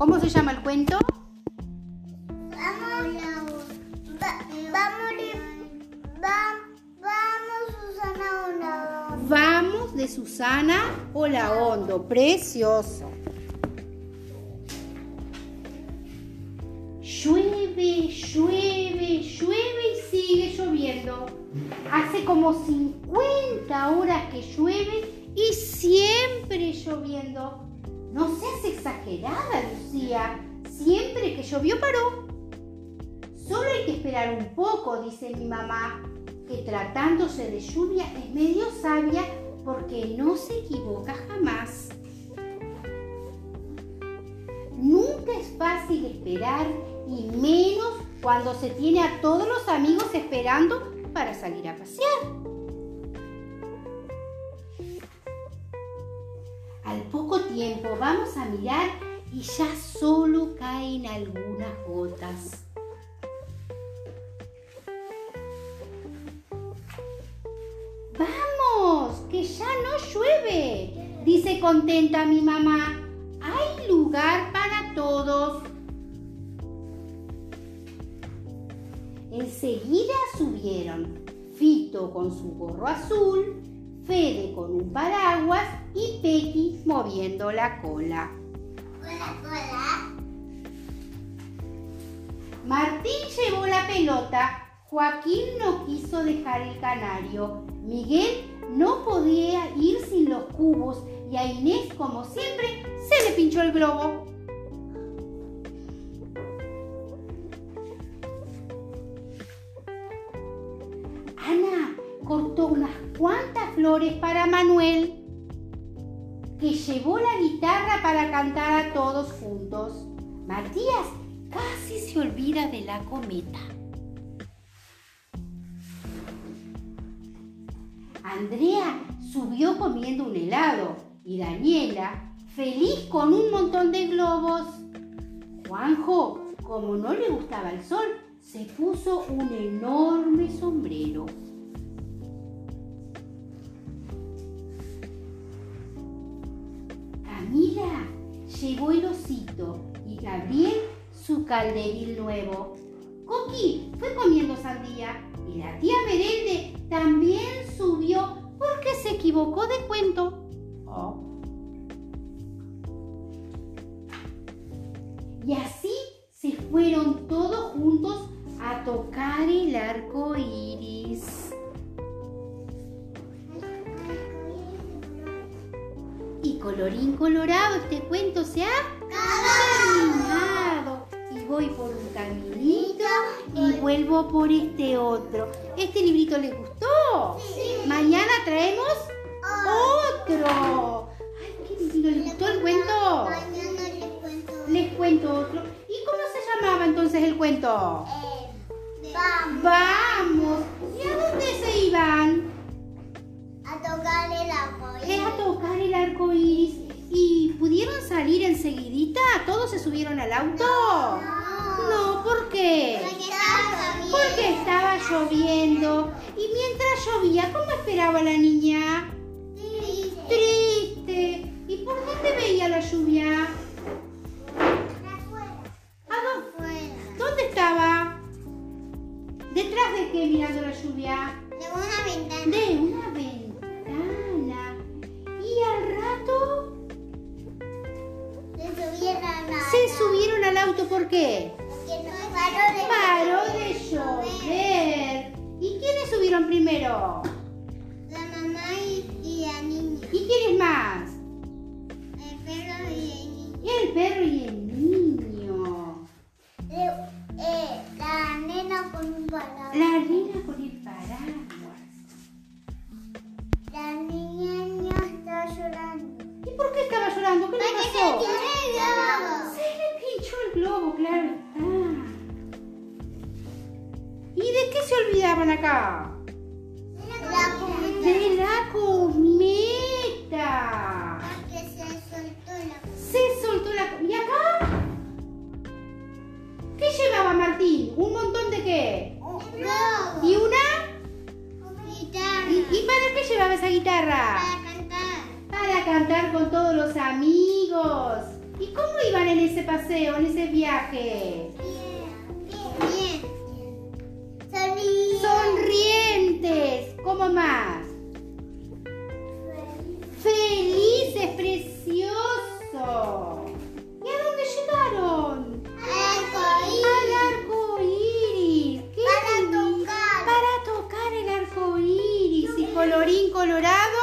¿Cómo se llama el cuento? Vamos, va- vamos, va- vamos, Susana, una. Vamos de Susana Olaondo. Precioso. Llueve, llueve, llueve y sigue lloviendo. Hace como 50 horas que llueve y siempre lloviendo. No seas exagerada, Lucía. Siempre que llovió paró. Solo hay que esperar un poco, dice mi mamá, que tratándose de lluvia es medio sabia porque no se equivoca jamás. Nunca es fácil esperar y menos cuando se tiene a todos los amigos esperando para salir a pasear. Al poco tiempo vamos a mirar y ya solo caen algunas gotas. Vamos, que ya no llueve, dice contenta mi mamá. Hay lugar para todos. Enseguida subieron Fito con su gorro azul, Fede con un paraguas y Pequi moviendo la cola. Hola, hola. Martín llevó la pelota, Joaquín no quiso dejar el canario, Miguel no podía ir sin los cubos y a Inés, como siempre, se le pinchó el globo. Ana cortó unas cuantas flores para Manuel, que llevó la guitarra para cantar a todos juntos. Matías casi se olvida de la cometa. Andrea subió comiendo un helado y Daniela feliz con un montón de globos. Juanjo, como no le gustaba el sol, se puso un enorme sombrero. Llevó el osito y Gabriel su calderil nuevo. Coqui fue comiendo sandía y la tía Merende también subió porque se equivocó de cuento. Oh. Y así se fueron todos juntos a tocar el arco iris. Colorín colorado, este cuento se ha terminado. Y voy por un caminito y vuelvo por este otro. ¿Este librito les gustó? Sí. Mañana traemos otro. Ay, qué lindo. ¿Les gustó el cuento? Mañana les cuento. Les cuento otro. ¿Y cómo se llamaba entonces el cuento? Eh, vamos Vamos. ¿Y a dónde se iban? A tocar el agua. Es a tocar el arco iris. ¿Y pudieron salir enseguidita? ¿Todos se subieron al auto? No, ¿por qué? Porque estaba lloviendo. Porque estaba lloviendo. Y mientras llovía, ¿cómo esperaba la niña? Triste. Triste. ¿Y por dónde veía la lluvia? Afuera. ¿A dónde? Afuera. ¿Dónde estaba? ¿Detrás de qué mirando la lluvia? De una ventana. De una auto. ¿Por qué? Porque no paró de Paró de llover. ¿Y quiénes subieron primero? La mamá y, y la niña. ¿Y quiénes más? El perro y el niño. El perro y el niño. Eh, eh, la nena con un paraguas. La nena con el paraguas. La niña está llorando. ¿Y por qué estaba llorando? ¿Qué le pasó? Está. ¿Y de qué se olvidaban acá? La comida. De la cometa. Porque se soltó la comida. Se soltó la... ¿Y acá? ¿Qué llevaba Martín? ¿Un montón de qué? ¿Y una? Guitarra. ¿Y, y para qué llevaba esa guitarra? Para cantar. Para cantar con todos los amigos. ¿Y cómo iban en ese paseo, en ese viaje? Bien. Sonríe. Sonrientes. ¿Cómo más? Felices, precioso. ¿Y a dónde llegaron? Al arco iris. ¿Qué Para lindo. tocar. Para tocar el arco iris. Y colorín colorado.